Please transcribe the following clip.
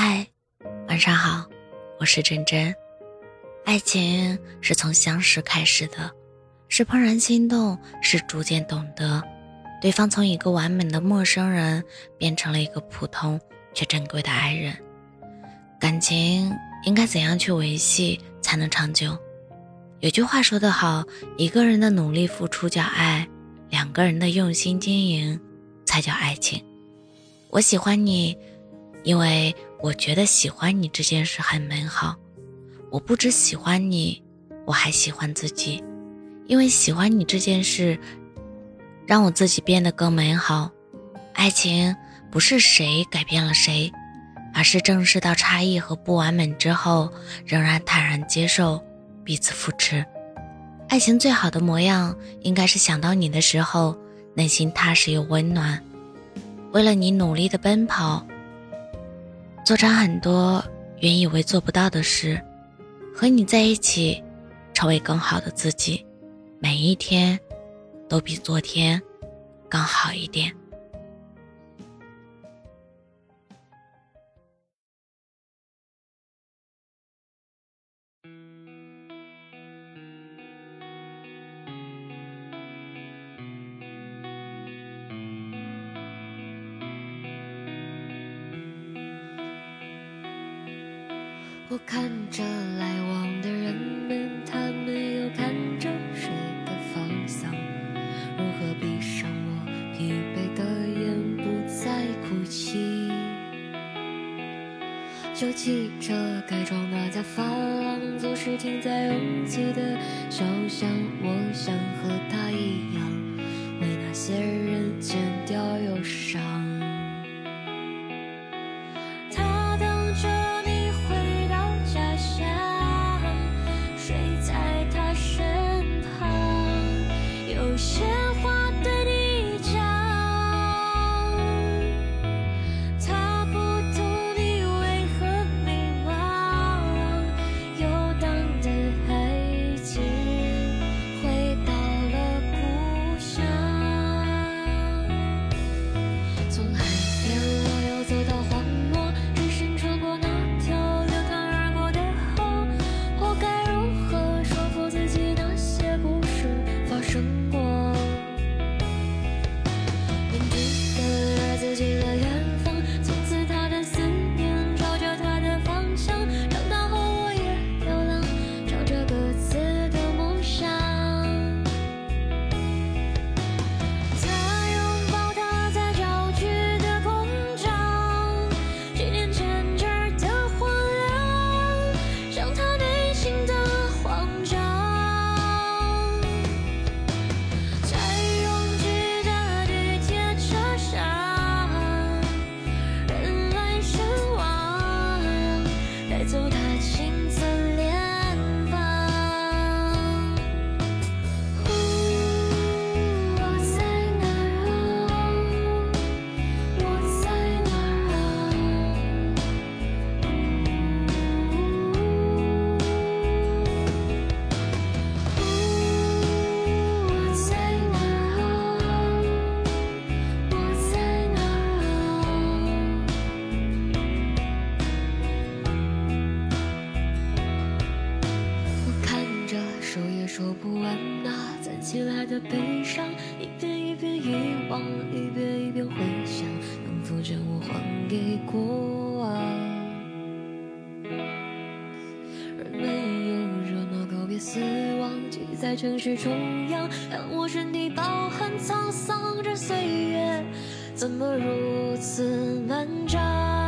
嗨，晚上好，我是真真。爱情是从相识开始的，是怦然心动，是逐渐懂得对方从一个完美的陌生人变成了一个普通却珍贵的爱人。感情应该怎样去维系才能长久？有句话说得好，一个人的努力付出叫爱，两个人的用心经营才叫爱情。我喜欢你，因为。我觉得喜欢你这件事很美好，我不只喜欢你，我还喜欢自己，因为喜欢你这件事，让我自己变得更美好。爱情不是谁改变了谁，而是正视到差异和不完美之后，仍然坦然接受，彼此扶持。爱情最好的模样，应该是想到你的时候，内心踏实又温暖，为了你努力的奔跑。做成很多原以为做不到的事，和你在一起，成为更好的自己，每一天都比昨天更好一点。我看着来往的人们，他们又看着谁的方向。如何闭上我疲惫的眼，不再哭泣？就骑着改装马甲发廊，总是停在拥挤的小巷。我想和他一样，为那些人剪掉忧伤。完那攒起来的悲伤，一遍一遍遗忘，一遍一遍回想，能否将我还给过往？人们用热闹告别死亡，挤在城市中央，让我身体饱含沧桑。这岁月怎么如此漫长？